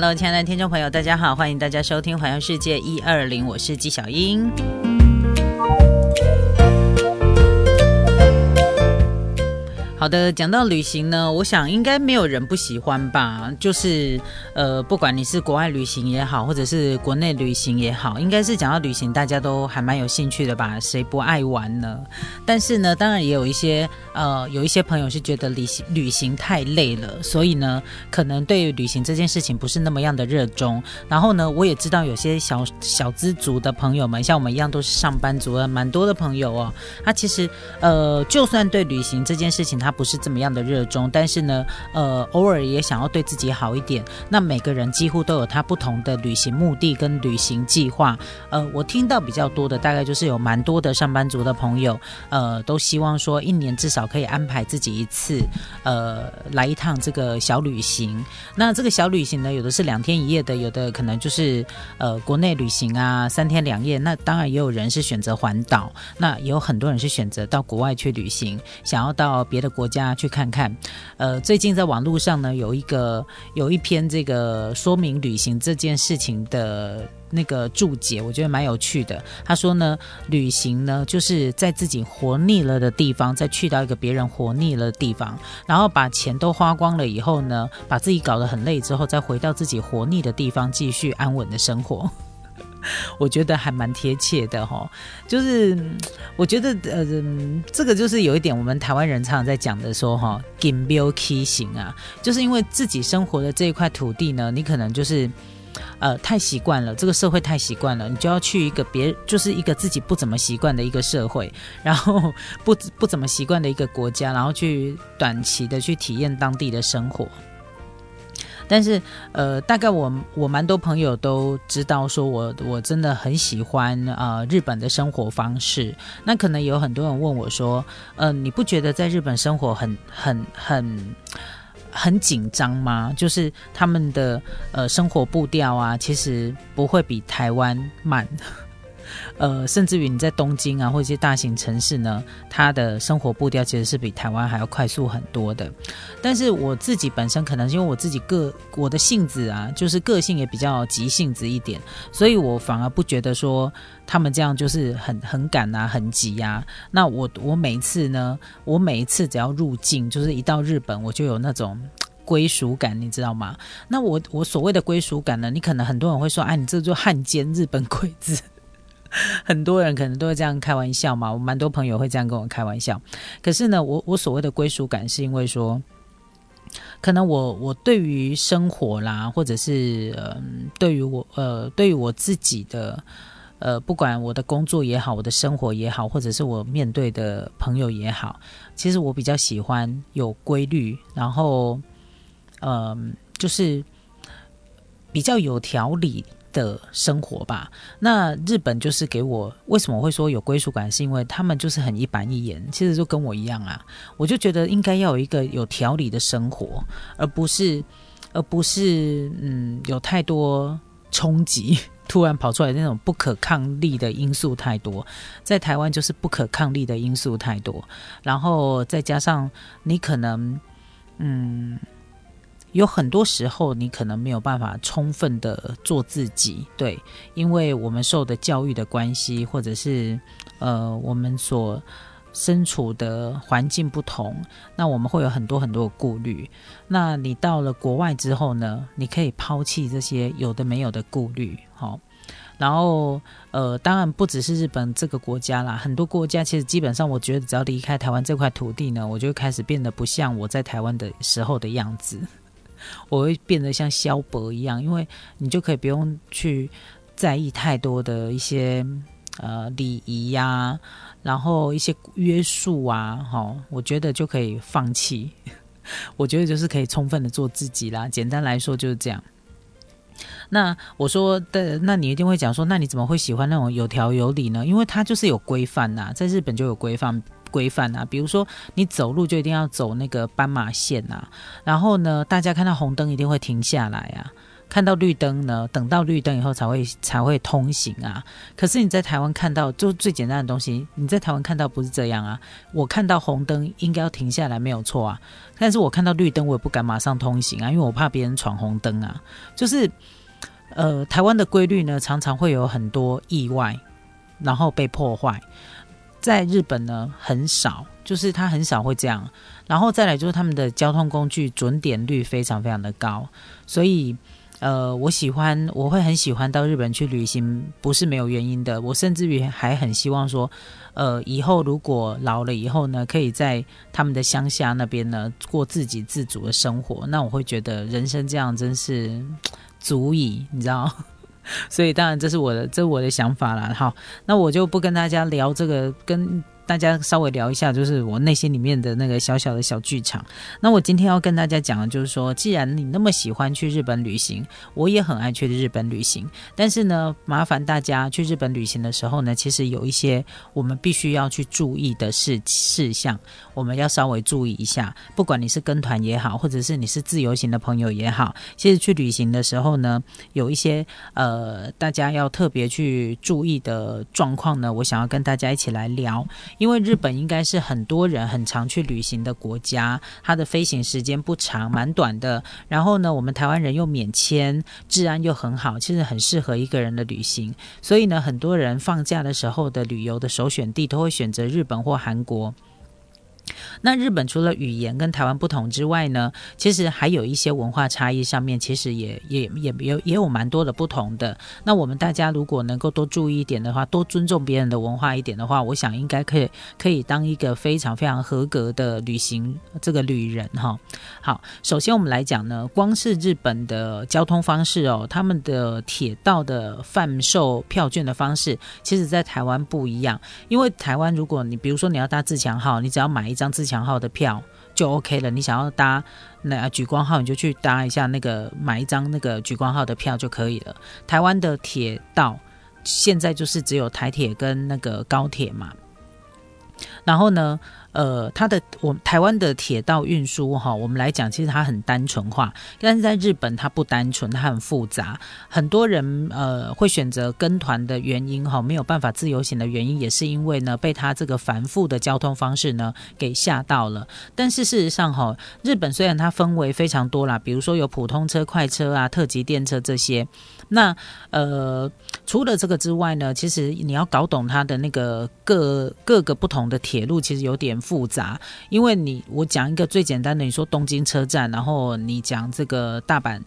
Hello，亲爱的听众朋友，大家好，欢迎大家收听《环游世界一二零》，我是纪晓英。好的，讲到旅行呢，我想应该没有人不喜欢吧。就是呃，不管你是国外旅行也好，或者是国内旅行也好，应该是讲到旅行，大家都还蛮有兴趣的吧？谁不爱玩呢？但是呢，当然也有一些呃，有一些朋友是觉得旅行旅行太累了，所以呢，可能对旅行这件事情不是那么样的热衷。然后呢，我也知道有些小小资族的朋友们，像我们一样都是上班族啊，蛮多的朋友哦。他其实呃，就算对旅行这件事情他不是这么样的热衷，但是呢，呃，偶尔也想要对自己好一点。那每个人几乎都有他不同的旅行目的跟旅行计划。呃，我听到比较多的，大概就是有蛮多的上班族的朋友，呃，都希望说一年至少可以安排自己一次，呃，来一趟这个小旅行。那这个小旅行呢，有的是两天一夜的，有的可能就是呃国内旅行啊，三天两夜。那当然也有人是选择环岛，那也有很多人是选择到国外去旅行，想要到别的国。国家去看看，呃，最近在网络上呢，有一个有一篇这个说明旅行这件事情的那个注解，我觉得蛮有趣的。他说呢，旅行呢就是在自己活腻了的地方，再去到一个别人活腻了的地方，然后把钱都花光了以后呢，把自己搞得很累之后，再回到自己活腻的地方，继续安稳的生活。我觉得还蛮贴切的哈，就是我觉得呃，这个就是有一点我们台湾人常常在讲的说哈 give q 型啊，就是因为自己生活的这一块土地呢，你可能就是呃太习惯了，这个社会太习惯了，你就要去一个别就是一个自己不怎么习惯的一个社会，然后不不怎么习惯的一个国家，然后去短期的去体验当地的生活。但是，呃，大概我我蛮多朋友都知道，说我我真的很喜欢啊日本的生活方式。那可能有很多人问我说，呃，你不觉得在日本生活很很很很紧张吗？就是他们的呃生活步调啊，其实不会比台湾慢。呃，甚至于你在东京啊，或者一些大型城市呢，它的生活步调其实是比台湾还要快速很多的。但是我自己本身可能因为我自己个我的性子啊，就是个性也比较急性子一点，所以我反而不觉得说他们这样就是很很赶啊，很急呀。那我我每一次呢，我每一次只要入境，就是一到日本，我就有那种 归属感，你知道吗？那我我所谓的归属感呢，你可能很多人会说，哎，你这就汉奸日本鬼子。很多人可能都会这样开玩笑嘛，我蛮多朋友会这样跟我开玩笑。可是呢，我我所谓的归属感，是因为说，可能我我对于生活啦，或者是嗯，对于我呃，对于我自己的呃，不管我的工作也好，我的生活也好，或者是我面对的朋友也好，其实我比较喜欢有规律，然后嗯，就是比较有条理。的生活吧，那日本就是给我为什么会说有归属感，是因为他们就是很一板一眼，其实就跟我一样啊。我就觉得应该要有一个有条理的生活，而不是而不是嗯有太多冲击，突然跑出来那种不可抗力的因素太多，在台湾就是不可抗力的因素太多，然后再加上你可能嗯。有很多时候，你可能没有办法充分的做自己，对，因为我们受的教育的关系，或者是呃，我们所身处的环境不同，那我们会有很多很多的顾虑。那你到了国外之后呢，你可以抛弃这些有的没有的顾虑，好，然后呃，当然不只是日本这个国家啦，很多国家其实基本上，我觉得只要离开台湾这块土地呢，我就开始变得不像我在台湾的时候的样子。我会变得像萧伯一样，因为你就可以不用去在意太多的一些呃礼仪呀，然后一些约束啊，哈，我觉得就可以放弃。我觉得就是可以充分的做自己啦。简单来说就是这样。那我说的，那你一定会讲说，那你怎么会喜欢那种有条有理呢？因为它就是有规范呐，在日本就有规范。规范啊，比如说你走路就一定要走那个斑马线啊，然后呢，大家看到红灯一定会停下来啊，看到绿灯呢，等到绿灯以后才会才会通行啊。可是你在台湾看到，就最简单的东西，你在台湾看到不是这样啊。我看到红灯应该要停下来，没有错啊。但是我看到绿灯，我也不敢马上通行啊，因为我怕别人闯红灯啊。就是，呃，台湾的规律呢，常常会有很多意外，然后被破坏。在日本呢，很少，就是他很少会这样。然后再来就是他们的交通工具准点率非常非常的高，所以，呃，我喜欢，我会很喜欢到日本去旅行，不是没有原因的。我甚至于还很希望说，呃，以后如果老了以后呢，可以在他们的乡下那边呢过自给自足的生活，那我会觉得人生这样真是 足以，你知道。所以，当然这是我的，这是我的想法啦。好，那我就不跟大家聊这个跟。大家稍微聊一下，就是我内心里面的那个小小的小剧场。那我今天要跟大家讲的，就是说，既然你那么喜欢去日本旅行，我也很爱去日本旅行。但是呢，麻烦大家去日本旅行的时候呢，其实有一些我们必须要去注意的事事项，我们要稍微注意一下。不管你是跟团也好，或者是你是自由行的朋友也好，其实去旅行的时候呢，有一些呃，大家要特别去注意的状况呢，我想要跟大家一起来聊。因为日本应该是很多人很常去旅行的国家，它的飞行时间不长，蛮短的。然后呢，我们台湾人又免签，治安又很好，其实很适合一个人的旅行。所以呢，很多人放假的时候的旅游的首选地都会选择日本或韩国。那日本除了语言跟台湾不同之外呢，其实还有一些文化差异上面，其实也也也有也有蛮多的不同的。那我们大家如果能够多注意一点的话，多尊重别人的文化一点的话，我想应该可以可以当一个非常非常合格的旅行这个旅人哈。好，首先我们来讲呢，光是日本的交通方式哦，他们的铁道的贩售票券的方式，其实在台湾不一样。因为台湾如果你比如说你要搭自强号，你只要买一张自强号的票就 OK 了。你想要搭那莒光号，你就去搭一下那个买一张那个莒光号的票就可以了。台湾的铁道现在就是只有台铁跟那个高铁嘛，然后呢？呃，它的我台湾的铁道运输哈，我们来讲，其实它很单纯化，但是在日本它不单纯，它很复杂。很多人呃会选择跟团的原因哈，没有办法自由行的原因，也是因为呢被它这个繁复的交通方式呢给吓到了。但是事实上哈，日本虽然它分为非常多啦，比如说有普通车、快车啊、特急电车这些，那呃除了这个之外呢，其实你要搞懂它的那个各各个不同的铁路，其实有点。复杂，因为你我讲一个最简单的，你说东京车站，然后你讲这个大阪，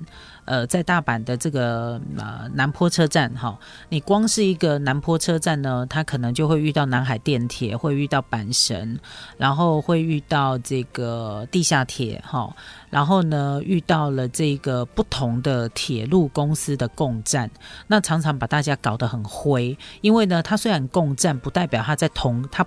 呃，在大阪的这个呃南坡车站，哈，你光是一个南坡车站呢，它可能就会遇到南海电铁，会遇到阪神，然后会遇到这个地下铁，哈。然后呢，遇到了这个不同的铁路公司的共站，那常常把大家搞得很灰。因为呢，它虽然共站，不代表它在同，它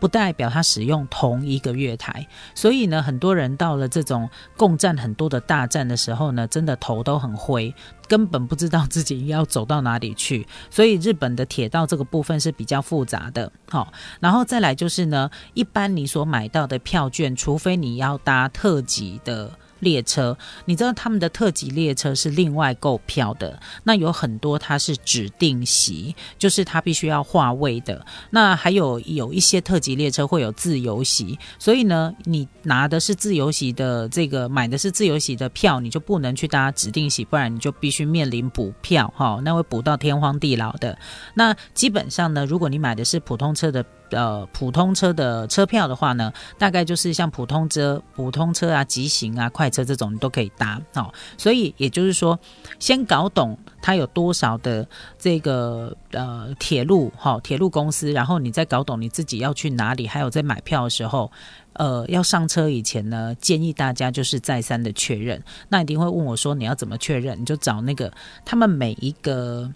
不代表它使用同一个月台。所以呢，很多人到了这种共站很多的大站的时候呢，真的头都很灰，根本不知道自己要走到哪里去。所以日本的铁道这个部分是比较复杂的。好，然后再来就是呢，一般你所买到的票券，除非你要搭特急的。列车，你知道他们的特级列车是另外购票的，那有很多它是指定席，就是它必须要划位的。那还有有一些特级列车会有自由席，所以呢，你拿的是自由席的这个买的是自由席的票，你就不能去搭指定席，不然你就必须面临补票哈，那会补到天荒地老的。那基本上呢，如果你买的是普通车的。呃，普通车的车票的话呢，大概就是像普通车、普通车啊、急行啊、快车这种，你都可以搭哦。所以也就是说，先搞懂它有多少的这个呃铁路哈，铁路公司，然后你再搞懂你自己要去哪里，还有在买票的时候，呃，要上车以前呢，建议大家就是再三的确认。那一定会问我说，你要怎么确认？你就找那个他们每一个。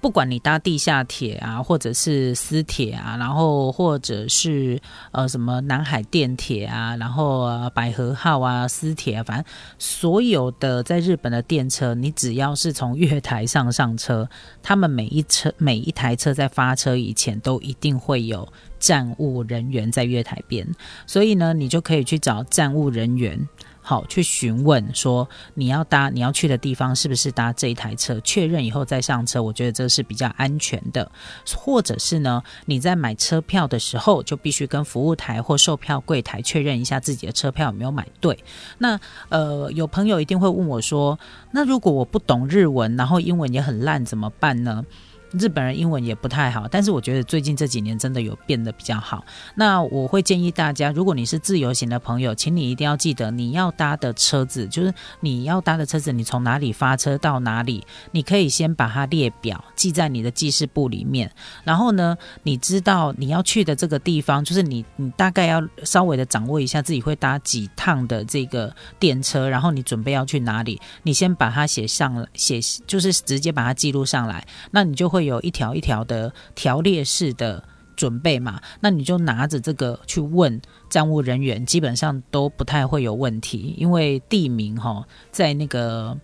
不管你搭地下铁啊，或者是私铁啊，然后或者是呃什么南海电铁啊，然后百合号啊，私铁啊，反正所有的在日本的电车，你只要是从月台上上车，他们每一车每一台车在发车以前都一定会有站务人员在月台边，所以呢，你就可以去找站务人员。好去询问说你要搭你要去的地方是不是搭这一台车，确认以后再上车，我觉得这是比较安全的。或者是呢，你在买车票的时候就必须跟服务台或售票柜台确认一下自己的车票有没有买对。那呃，有朋友一定会问我说，那如果我不懂日文，然后英文也很烂，怎么办呢？日本人英文也不太好，但是我觉得最近这几年真的有变得比较好。那我会建议大家，如果你是自由行的朋友，请你一定要记得，你要搭的车子就是你要搭的车子，你从哪里发车到哪里，你可以先把它列表记在你的记事簿里面。然后呢，你知道你要去的这个地方，就是你你大概要稍微的掌握一下自己会搭几趟的这个电车，然后你准备要去哪里，你先把它写上写，就是直接把它记录上来，那你就会。会有一条一条的条列式的准备嘛，那你就拿着这个去问站务人员，基本上都不太会有问题，因为地名哈，在那个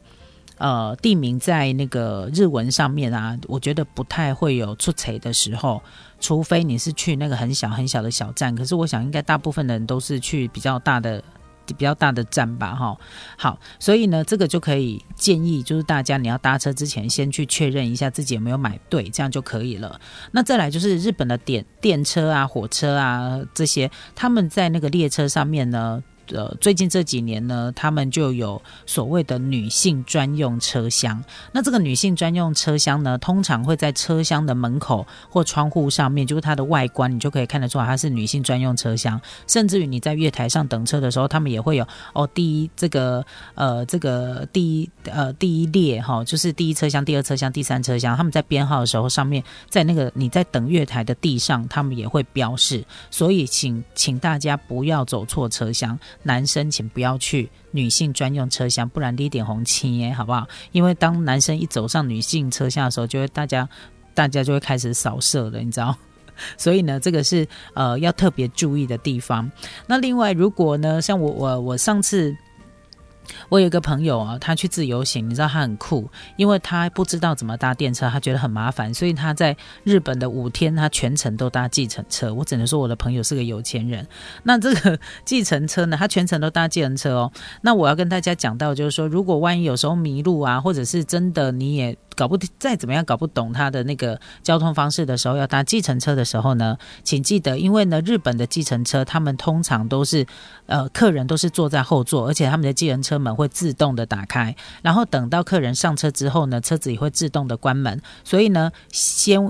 呃地名在那个日文上面啊，我觉得不太会有出错的时候，除非你是去那个很小很小的小站，可是我想应该大部分人都是去比较大的。比较大的站吧，哈，好，所以呢，这个就可以建议，就是大家你要搭车之前，先去确认一下自己有没有买对，这样就可以了。那再来就是日本的电电车啊、火车啊这些，他们在那个列车上面呢。呃，最近这几年呢，他们就有所谓的女性专用车厢。那这个女性专用车厢呢，通常会在车厢的门口或窗户上面，就是它的外观，你就可以看得出来它是女性专用车厢。甚至于你在月台上等车的时候，他们也会有哦，第一这个呃这个第一呃第一列哈，就是第一车厢、第二车厢、第三车厢，他们在编号的时候上面，在那个你在等月台的地上，他们也会标示。所以请请大家不要走错车厢。男生请不要去女性专用车厢，不然滴点红旗耶，好不好？因为当男生一走上女性车厢的时候，就会大家大家就会开始扫射了，你知道？所以呢，这个是呃要特别注意的地方。那另外，如果呢，像我我我上次。我有一个朋友啊，他去自由行，你知道他很酷，因为他不知道怎么搭电车，他觉得很麻烦，所以他在日本的五天，他全程都搭计程车。我只能说我的朋友是个有钱人。那这个计程车呢，他全程都搭计程车哦。那我要跟大家讲到，就是说，如果万一有时候迷路啊，或者是真的你也。搞不再怎么样搞不懂他的那个交通方式的时候，要搭计程车的时候呢，请记得，因为呢，日本的计程车他们通常都是，呃，客人都是坐在后座，而且他们的计程车门会自动的打开，然后等到客人上车之后呢，车子也会自动的关门。所以呢，先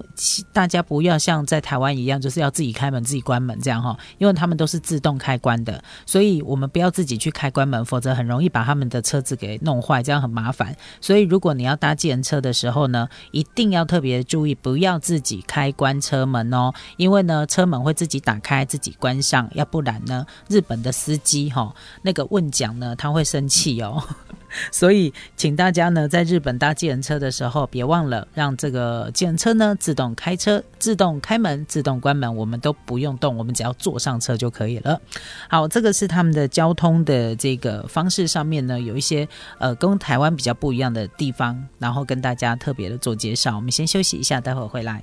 大家不要像在台湾一样，就是要自己开门自己关门这样哈，因为他们都是自动开关的，所以我们不要自己去开关门，否则很容易把他们的车子给弄坏，这样很麻烦。所以如果你要搭计程车的，时候呢，一定要特别注意，不要自己开关车门哦，因为呢，车门会自己打开、自己关上，要不然呢，日本的司机哈，那个问讲呢，他会生气哦。所以，请大家呢，在日本搭计程车的时候，别忘了让这个计程车呢自动开车、自动开门、自动关门，我们都不用动，我们只要坐上车就可以了。好，这个是他们的交通的这个方式上面呢，有一些呃跟台湾比较不一样的地方，然后跟大家。特别的做介绍，我们先休息一下，待会儿回来。